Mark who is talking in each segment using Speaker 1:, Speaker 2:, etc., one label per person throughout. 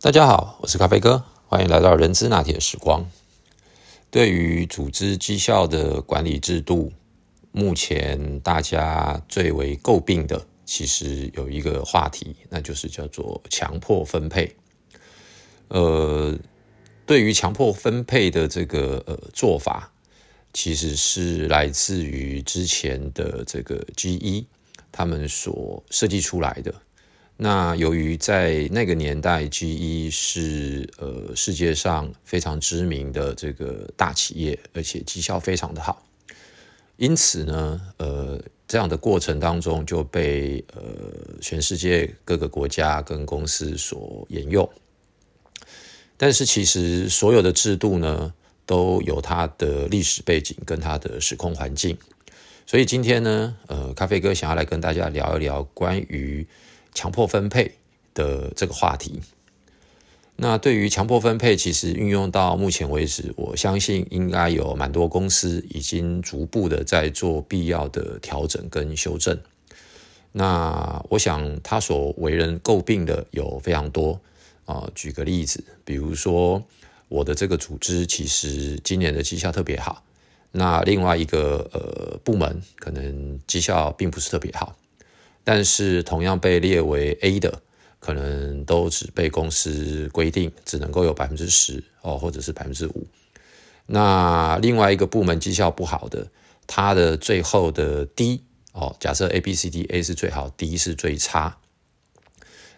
Speaker 1: 大家好，我是咖啡哥，欢迎来到人资拿铁时光。对于组织绩效的管理制度，目前大家最为诟病的，其实有一个话题，那就是叫做强迫分配。呃，对于强迫分配的这个呃做法，其实是来自于之前的这个 GE 他们所设计出来的。那由于在那个年代，GE 是呃世界上非常知名的这个大企业，而且绩效非常的好，因此呢，呃，这样的过程当中就被呃全世界各个国家跟公司所沿用。但是其实所有的制度呢，都有它的历史背景跟它的时空环境，所以今天呢，呃，咖啡哥想要来跟大家聊一聊关于。强迫分配的这个话题，那对于强迫分配，其实运用到目前为止，我相信应该有蛮多公司已经逐步的在做必要的调整跟修正。那我想他所为人诟病的有非常多啊，举个例子，比如说我的这个组织其实今年的绩效特别好，那另外一个呃部门可能绩效并不是特别好。但是同样被列为 A 的，可能都只被公司规定只能够有百分之十哦，或者是百分之五。那另外一个部门绩效不好的，它的最后的 D 哦，假设 A、B、C、D A 是最好，D 是最差。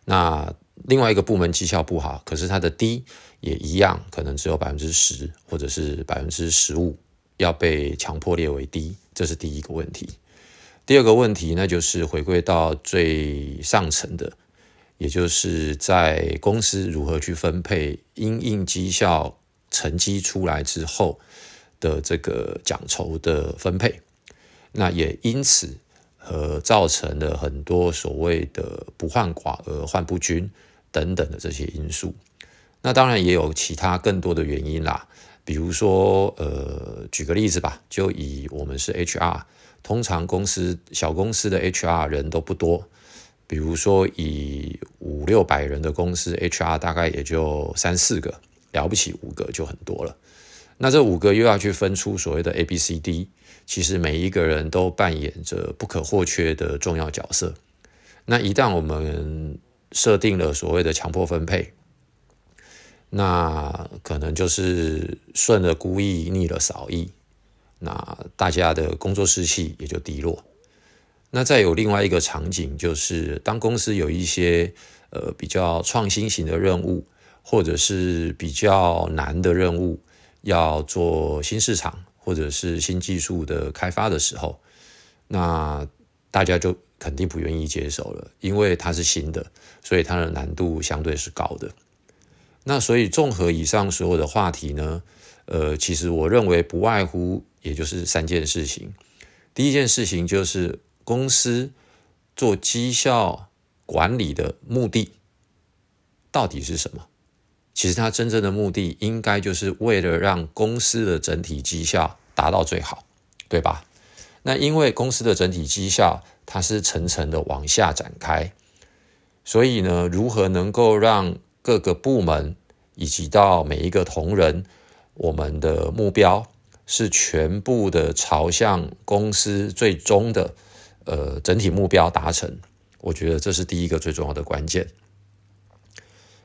Speaker 1: 那另外一个部门绩效不好，可是它的 D 也一样，可能只有百分之十或者是百分之十五，要被强迫列为 D，这是第一个问题。第二个问题，那就是回归到最上层的，也就是在公司如何去分配因应绩效成绩出来之后的这个奖酬的分配，那也因此和造成了很多所谓的不患寡而患不均等等的这些因素。那当然也有其他更多的原因啦，比如说，呃，举个例子吧，就以我们是 HR。通常公司小公司的 HR 人都不多，比如说以五六百人的公司，HR 大概也就三四个，了不起五个就很多了。那这五个又要去分出所谓的 A、B、C、D，其实每一个人都扮演着不可或缺的重要角色。那一旦我们设定了所谓的强迫分配，那可能就是顺了孤意，逆了少意。那大家的工作士气也就低落。那再有另外一个场景，就是当公司有一些呃比较创新型的任务，或者是比较难的任务，要做新市场或者是新技术的开发的时候，那大家就肯定不愿意接手了，因为它是新的，所以它的难度相对是高的。那所以综合以上所有的话题呢？呃，其实我认为不外乎也就是三件事情。第一件事情就是公司做绩效管理的目的到底是什么？其实它真正的目的应该就是为了让公司的整体绩效达到最好，对吧？那因为公司的整体绩效它是层层的往下展开，所以呢，如何能够让各个部门以及到每一个同仁？我们的目标是全部的朝向公司最终的呃整体目标达成，我觉得这是第一个最重要的关键。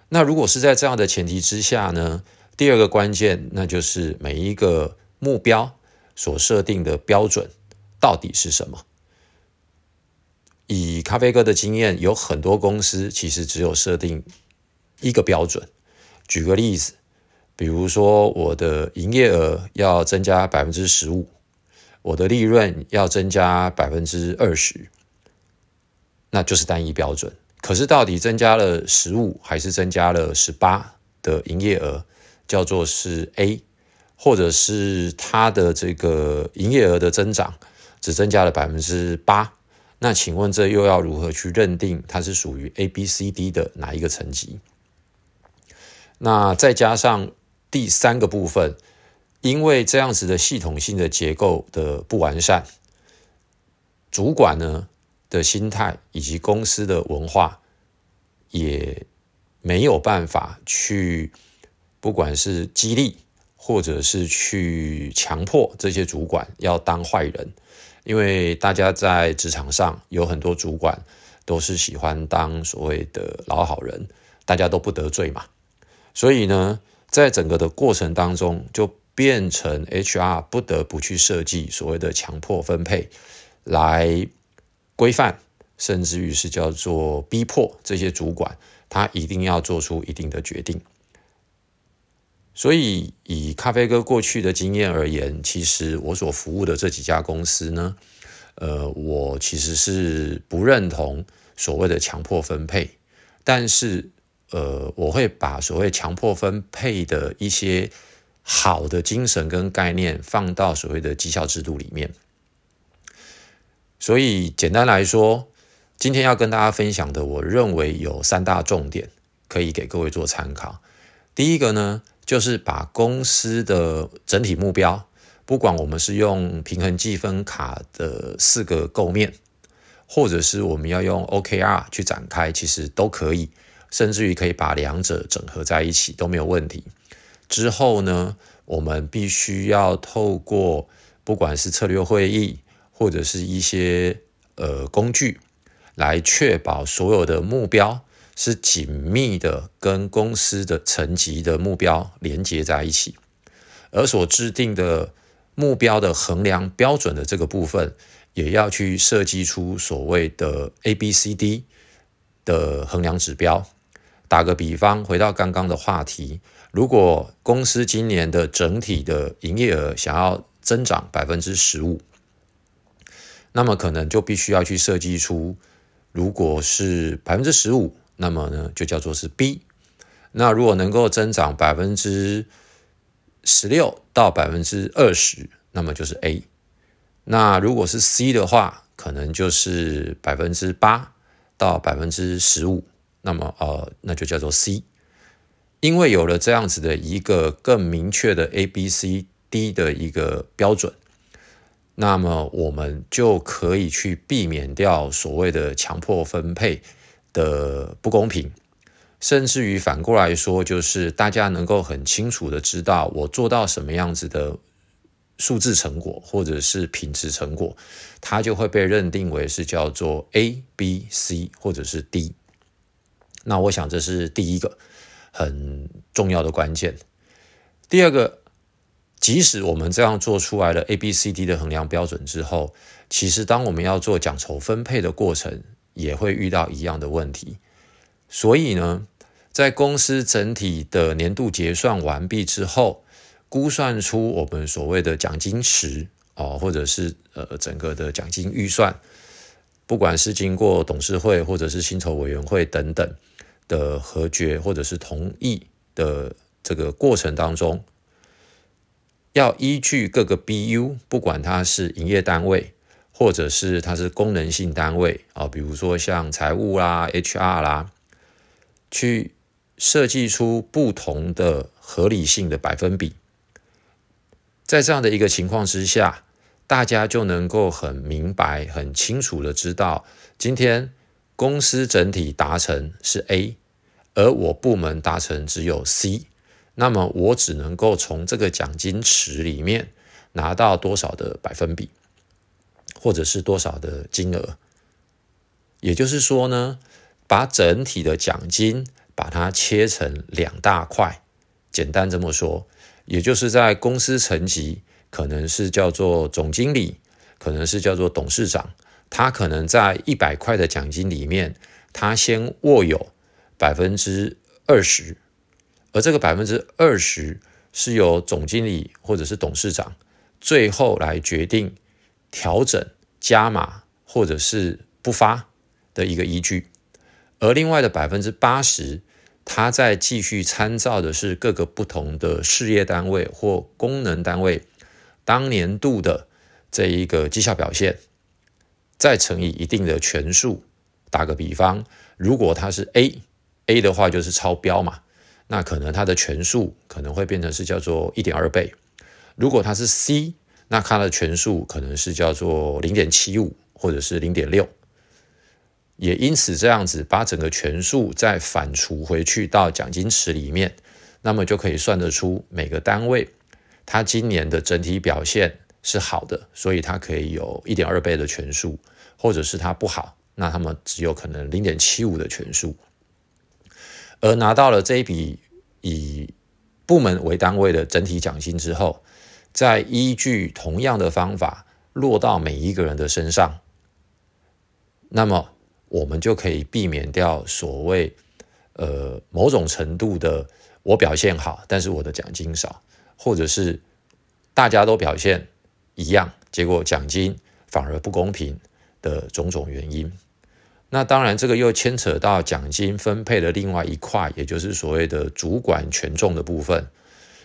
Speaker 1: 那如果是在这样的前提之下呢，第二个关键那就是每一个目标所设定的标准到底是什么？以咖啡哥的经验，有很多公司其实只有设定一个标准。举个例子。比如说，我的营业额要增加百分之十五，我的利润要增加百分之二十，那就是单一标准。可是，到底增加了十五还是增加了十八的营业额，叫做是 A，或者是它的这个营业额的增长只增加了百分之八，那请问这又要如何去认定它是属于 A、B、C、D 的哪一个层级？那再加上。第三个部分，因为这样子的系统性的结构的不完善，主管呢的心态以及公司的文化也没有办法去，不管是激励或者是去强迫这些主管要当坏人，因为大家在职场上有很多主管都是喜欢当所谓的老好人，大家都不得罪嘛。所以呢，在整个的过程当中，就变成 HR 不得不去设计所谓的强迫分配，来规范，甚至于是叫做逼迫这些主管。他一定要做出一定的决定，所以以咖啡哥过去的经验而言，其实我所服务的这几家公司呢，呃，我其实是不认同所谓的强迫分配，但是呃，我会把所谓强迫分配的一些好的精神跟概念放到所谓的绩效制度里面，所以简单来说。今天要跟大家分享的，我认为有三大重点可以给各位做参考。第一个呢，就是把公司的整体目标，不管我们是用平衡计分卡的四个构面，或者是我们要用 OKR 去展开，其实都可以，甚至于可以把两者整合在一起都没有问题。之后呢，我们必须要透过不管是策略会议，或者是一些呃工具。来确保所有的目标是紧密的跟公司的层级的目标连接在一起，而所制定的目标的衡量标准的这个部分，也要去设计出所谓的 A、B、C、D 的衡量指标。打个比方，回到刚刚的话题，如果公司今年的整体的营业额想要增长百分之十五，那么可能就必须要去设计出。如果是百分之十五，那么呢就叫做是 B。那如果能够增长百分之十六到百分之二十，那么就是 A。那如果是 C 的话，可能就是百分之八到百分之十五，那么呃那就叫做 C。因为有了这样子的一个更明确的 A、B、C、D 的一个标准。那么我们就可以去避免掉所谓的强迫分配的不公平，甚至于反过来说，就是大家能够很清楚的知道我做到什么样子的数字成果或者是品质成果，它就会被认定为是叫做 A、B、C 或者是 D。那我想这是第一个很重要的关键。第二个。即使我们这样做出来了 A、B、C、D 的衡量标准之后，其实当我们要做奖酬分配的过程，也会遇到一样的问题。所以呢，在公司整体的年度结算完毕之后，估算出我们所谓的奖金池哦，或者是呃整个的奖金预算，不管是经过董事会或者是薪酬委员会等等的和决或者是同意的这个过程当中。要依据各个 BU，不管它是营业单位，或者是它是功能性单位啊，比如说像财务啦、HR 啦，去设计出不同的合理性的百分比。在这样的一个情况之下，大家就能够很明白、很清楚的知道，今天公司整体达成是 A，而我部门达成只有 C。那么我只能够从这个奖金池里面拿到多少的百分比，或者是多少的金额。也就是说呢，把整体的奖金把它切成两大块，简单这么说，也就是在公司层级可能是叫做总经理，可能是叫做董事长，他可能在一百块的奖金里面，他先握有百分之二十。而这个百分之二十是由总经理或者是董事长最后来决定调整加码或者是不发的一个依据，而另外的百分之八十，他在继续参照的是各个不同的事业单位或功能单位当年度的这一个绩效表现，再乘以一定的权数。打个比方，如果它是 A A 的话就是超标嘛。那可能它的权数可能会变成是叫做一点二倍，如果它是 C，那它的权数可能是叫做零点七五或者是零点六。也因此这样子把整个权数再反刍回去到奖金池里面，那么就可以算得出每个单位它今年的整体表现是好的，所以它可以有一点二倍的权数，或者是它不好，那他们只有可能零点七五的权数。而拿到了这一笔以部门为单位的整体奖金之后，再依据同样的方法落到每一个人的身上，那么。我们就可以避免掉所谓呃某种程度的我表现好，但是我的奖金少，或者是大家都表现一样，结果奖金反而不公平的种种原因。那当然，这个又牵扯到奖金分配的另外一块，也就是所谓的主管权重的部分。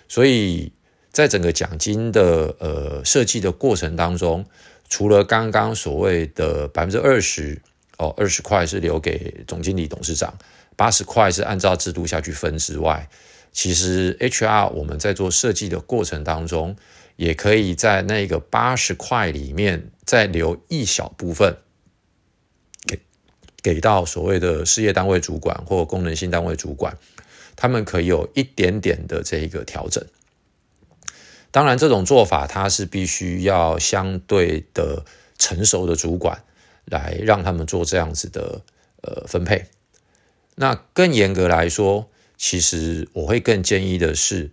Speaker 1: 所以在整个奖金的呃设计的过程当中，除了刚刚所谓的百分之二十。哦，二十块是留给总经理、董事长，八十块是按照制度下去分之外，其实 HR 我们在做设计的过程当中，也可以在那个八十块里面再留一小部分，给到所谓的事业单位主管或功能性单位主管，他们可以有一点点的这一个调整。当然，这种做法它是必须要相对的成熟的主管。来让他们做这样子的呃分配。那更严格来说，其实我会更建议的是，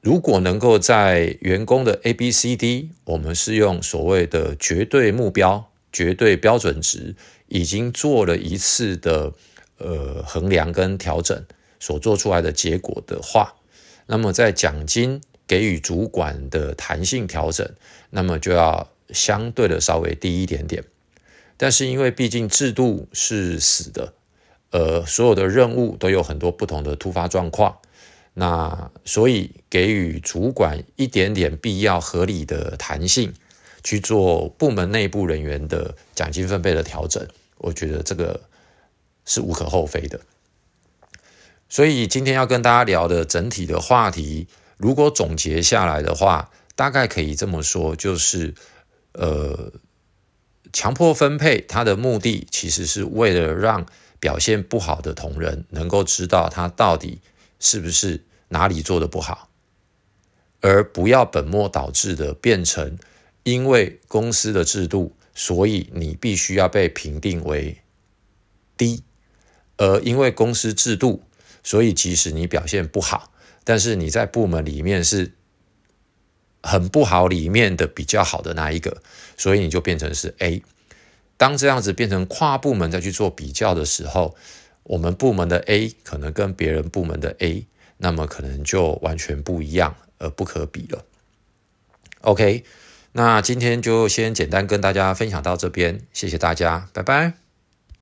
Speaker 1: 如果能够在员工的 A、B、C、D，我们是用所谓的绝对目标、绝对标准值，已经做了一次的呃衡量跟调整所做出来的结果的话，那么在奖金给予主管的弹性调整，那么就要相对的稍微低一点点。但是因为毕竟制度是死的，呃，所有的任务都有很多不同的突发状况，那所以给予主管一点点必要合理的弹性，去做部门内部人员的奖金分配的调整，我觉得这个是无可厚非的。所以今天要跟大家聊的整体的话题，如果总结下来的话，大概可以这么说，就是呃。强迫分配，它的目的其实是为了让表现不好的同仁能够知道他到底是不是哪里做的不好，而不要本末倒置的变成因为公司的制度，所以你必须要被评定为低，而因为公司制度，所以即使你表现不好，但是你在部门里面是。很不好，里面的比较好的那一个，所以你就变成是 A。当这样子变成跨部门再去做比较的时候，我们部门的 A 可能跟别人部门的 A，那么可能就完全不一样，而不可比了。OK，那今天就先简单跟大家分享到这边，谢谢大家，拜拜。